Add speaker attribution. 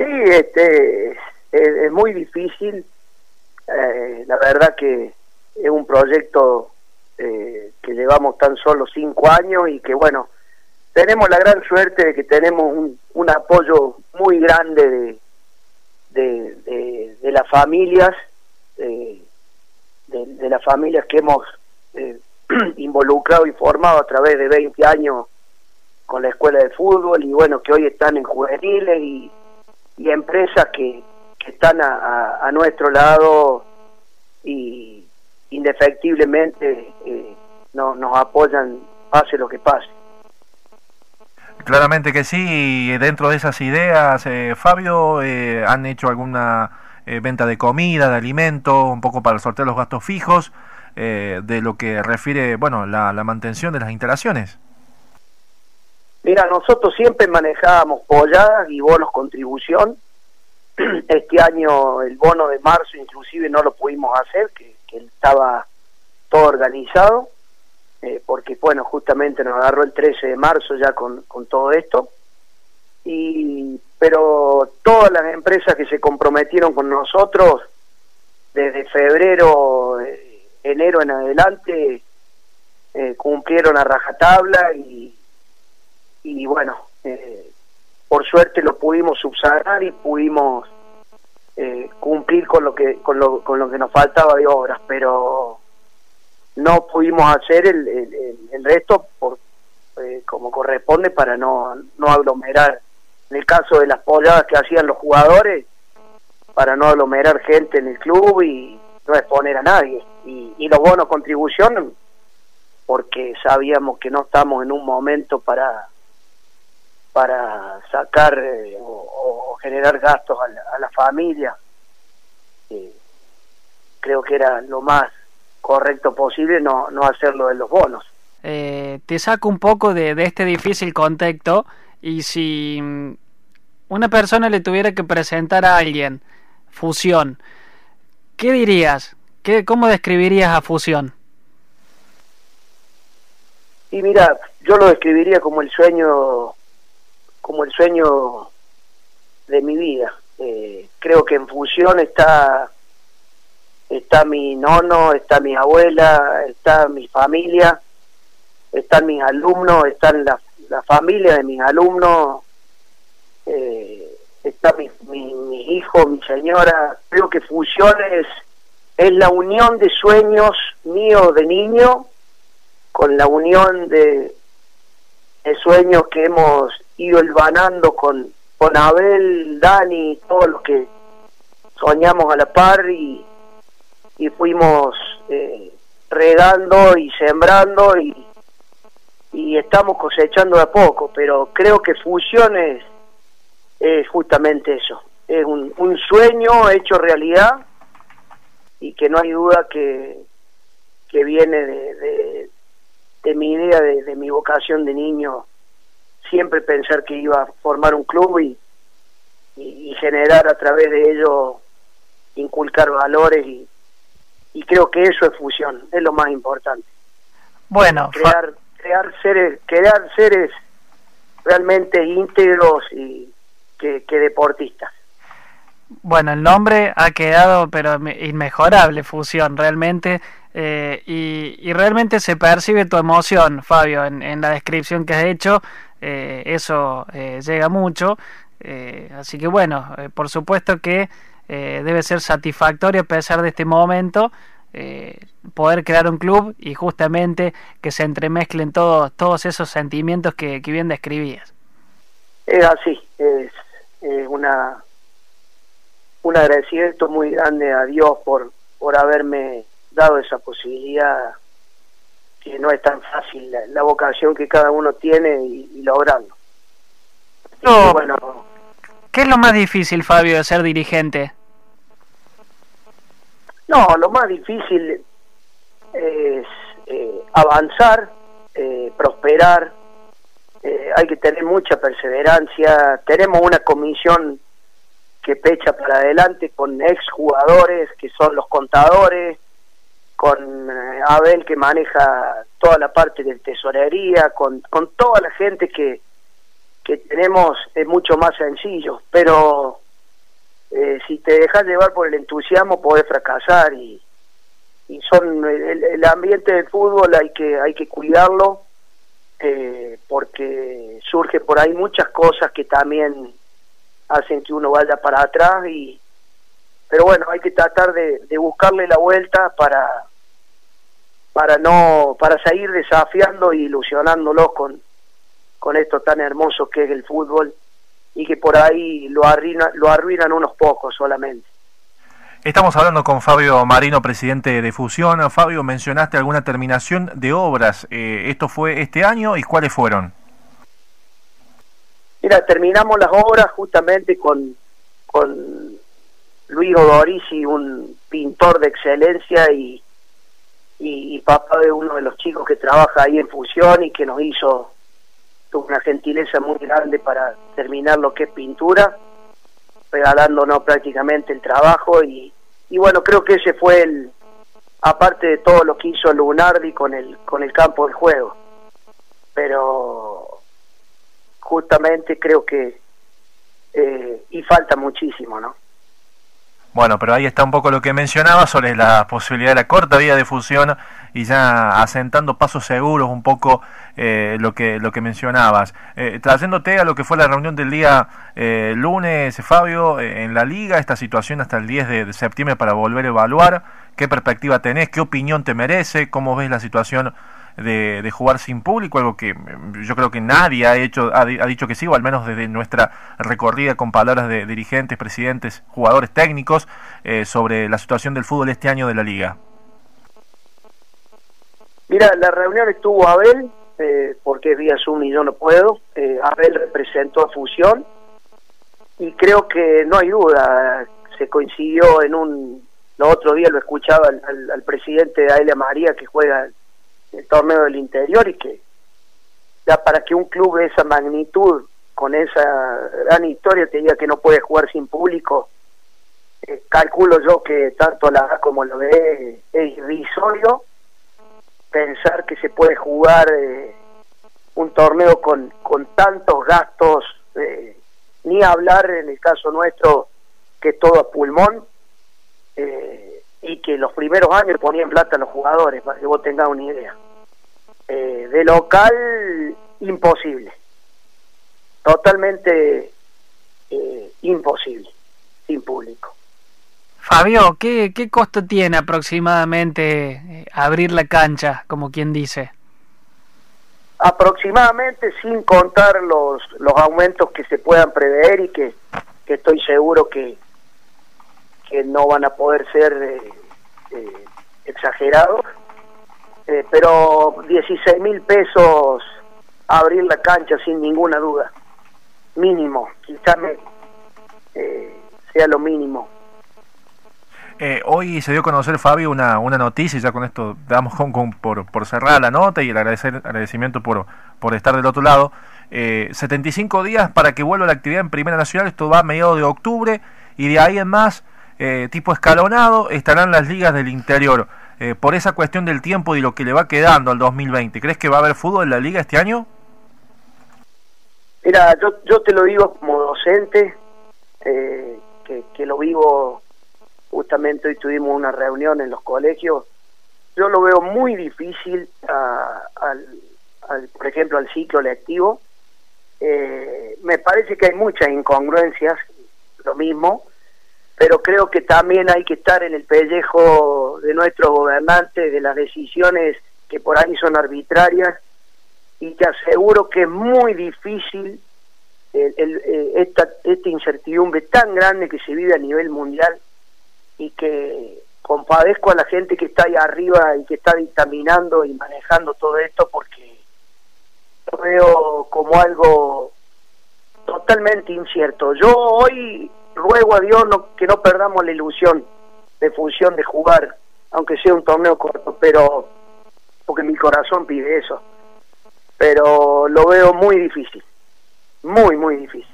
Speaker 1: Sí, este, es, muy difícil. Eh, la verdad que es un proyecto eh, que llevamos tan solo cinco años y que bueno, tenemos la gran suerte de que tenemos un, un apoyo muy grande de, de, de, las familias, de, de, las familias que hemos eh, involucrado y formado a través de 20 años con la escuela de fútbol y bueno, que hoy están en juveniles y, y empresas que, que están a, a, nuestro lado y indefectiblemente eh, no, nos apoyan pase lo que pase.
Speaker 2: Claramente que sí, y dentro de esas ideas, eh, Fabio, eh, han hecho alguna eh, venta de comida, de alimento, un poco para sortear los gastos fijos, eh, de lo que refiere, bueno, la, la mantención de las instalaciones.
Speaker 1: Mira, nosotros siempre manejábamos polladas y bonos contribución. Este año el bono de marzo inclusive no lo pudimos hacer, que, estaba todo organizado, eh, porque bueno, justamente nos agarró el 13 de marzo ya con, con todo esto. Y, pero todas las empresas que se comprometieron con nosotros, desde febrero, eh, enero en adelante, eh, cumplieron a rajatabla y, y bueno, eh, por suerte lo pudimos subsanar y pudimos eh, cumplir con lo que con lo, con lo que nos faltaba de obras, pero no pudimos hacer el, el, resto por eh, como corresponde para no, no aglomerar. En el caso de las polladas que hacían los jugadores, para no aglomerar gente en el club y no exponer a nadie. Y, y los bonos contribución, porque sabíamos que no estamos en un momento para para sacar eh, o, generar gastos a la, familia. Eh, creo que era lo más correcto posible no, no hacerlo de los bonos.
Speaker 3: Eh, te saco un poco de, de, este difícil contexto y si una persona le tuviera que presentar a alguien fusión, ¿qué dirías? ¿Qué, ¿Cómo describirías a fusión?
Speaker 1: Y mira, yo lo describiría como el sueño como el sueño de mi vida. Eh, creo que en fusión está está mi nono, está mi abuela, está mi familia, están mis alumnos, están la, la familia de mis alumnos, eh, está mi, mi, mi, hijo, mi señora. Creo que fusión es, es la unión de sueños míos de niño con la unión de, de sueños que hemos ido elvanando con, con Abel, Dani, todos los que soñamos a la par y, y fuimos eh, regando y sembrando y, y estamos cosechando de a poco, pero creo que fusión es, justamente eso, es un, un sueño hecho realidad y que no hay duda que, que viene de, de, mi idea, de, de mi vocación de niño siempre pensar que iba a formar un club y, y, generar a través de ello, inculcar valores y, y creo que eso es fusión, es lo más importante.
Speaker 3: Bueno,
Speaker 1: crear, crear seres, crear seres realmente íntegros y que, que deportistas.
Speaker 3: Bueno, el nombre ha quedado pero inmejorable, fusión, realmente. Eh, y, y, realmente se percibe tu emoción, Fabio, en, en la descripción que has hecho. Eh, eso eh, llega mucho. Eh, así que bueno, eh, por supuesto que debe ser satisfactorio a pesar de este momento poder crear un club y justamente que se entremezclen todos, todos esos sentimientos que, que bien describías.
Speaker 1: Es así, es una un agradecimiento muy grande a Dios por, por haberme dado esa posibilidad que no es tan fácil la, vocación que cada uno tiene y, y lograrlo.
Speaker 3: No, bueno, ¿Qué es lo más difícil, Fabio, de ser dirigente?
Speaker 1: No, lo más difícil es eh, avanzar, eh, prosperar, eh, hay que tener mucha perseverancia. Tenemos una comisión que pecha para adelante con exjugadores que son los contadores, con eh, Abel que maneja toda la parte de tesorería, con, con toda la gente que, que tenemos es mucho más sencillo, pero eh, si te dejas llevar por el entusiasmo podés fracasar y, y son el, ambiente del fútbol hay que hay que cuidarlo eh, porque surge por ahí muchas cosas que también hacen que uno vaya para atrás y pero bueno hay que tratar de, de buscarle la vuelta para para no para seguir desafiando y ilusionándolos con con esto tan hermoso que es el fútbol y que por ahí lo arruinan, lo arruinan unos pocos solamente.
Speaker 2: Estamos hablando con Fabio Marino, presidente de Fusión. Fabio, mencionaste alguna terminación de obras. Eh, ¿Esto fue este año y cuáles fueron?
Speaker 1: Mira, terminamos las obras justamente con, con Luis Odorici, un pintor de excelencia y, y, y papá de uno de los chicos que trabaja ahí en Fusión y que nos hizo una gentileza muy grande para terminar lo que es pintura, regalándonos prácticamente el trabajo y, y bueno, creo que ese fue el, aparte de todo lo que hizo Lunardi con el, con el campo de juego. Pero justamente creo que, eh, y falta muchísimo, ¿no?
Speaker 2: Bueno, pero ahí está un poco lo que mencionaba sobre la posibilidad de la corta vía de fusión y ya asentando pasos seguros un poco eh, lo que lo que mencionabas. Eh, trayéndote a lo que fue la reunión del día eh, lunes, Fabio, eh, en la liga, esta situación hasta el 10 de, septiembre para volver a evaluar, qué perspectiva tenés, qué opinión te merece, cómo ves la situación de, de, jugar sin público, algo que mm, yo creo que nadie ha hecho, ha, dicho que sí, o al menos desde nuestra recorrida con palabras de dirigentes, presidentes, jugadores técnicos, eh, sobre la situación del fútbol este año de la liga.
Speaker 1: Mira, la reunión estuvo Abel, eh, porque es vía Zoom y yo no puedo. Eh, Abel representó a Fusión y creo que no hay duda, se coincidió en un... Lo otro día lo escuchaba al, al, presidente de Aelia María que juega el torneo del interior y que ya para que un club de esa magnitud, con esa gran historia, te diga que no puede jugar sin público, eh, calculo yo que tanto la A como lo B es irrisorio pensar que se puede jugar eh, un torneo con, con tantos gastos, eh, ni hablar en el caso nuestro que todo a pulmón, eh, y que los primeros años ponían plata a los jugadores, para que vos tengas una idea. Eh, de local, imposible. Totalmente eh, imposible, sin público.
Speaker 3: Fabio, ¿qué, ¿qué costo tiene aproximadamente eh, abrir la cancha, como quien dice?
Speaker 1: Aproximadamente, sin contar los, los aumentos que se puedan prever y que, que estoy seguro que, que no van a poder ser eh, eh, exagerados, eh, pero 16 mil pesos abrir la cancha sin ninguna duda, mínimo, quizás eh, sea lo mínimo.
Speaker 2: Eh, hoy se dio a conocer, Fabio, una, una noticia, ya con esto damos con, con, por, por cerrar la nota y el agradecer, agradecimiento por, por estar del otro lado. Eh, 75 días para que vuelva la actividad en Primera Nacional, esto va a mediados de octubre y de ahí en más eh, tipo escalonado estarán las ligas del interior. Eh, por esa cuestión del tiempo y lo que le va quedando al 2020, ¿crees que va a haber fútbol en la liga este año?
Speaker 1: Mira, yo, yo te lo digo como docente, eh, que, lo vivo, justamente hoy tuvimos una reunión en los colegios, yo lo veo muy difícil al, por ejemplo, al ciclo lectivo. Eh, me parece que hay muchas incongruencias, lo mismo, pero creo que también hay que estar en el pellejo de nuestros gobernantes, de las decisiones que por ahí son arbitrarias, y te aseguro que es muy difícil el, eh, esta, esta incertidumbre tan grande que se vive a nivel mundial y que compadezco a la gente que está ahí arriba y que está dictaminando y manejando todo esto porque lo veo como algo totalmente incierto. Yo hoy ruego a Dios que no perdamos la ilusión de función de jugar, aunque sea un torneo corto, pero porque mi corazón pide eso. Pero lo veo muy difícil, muy, muy difícil.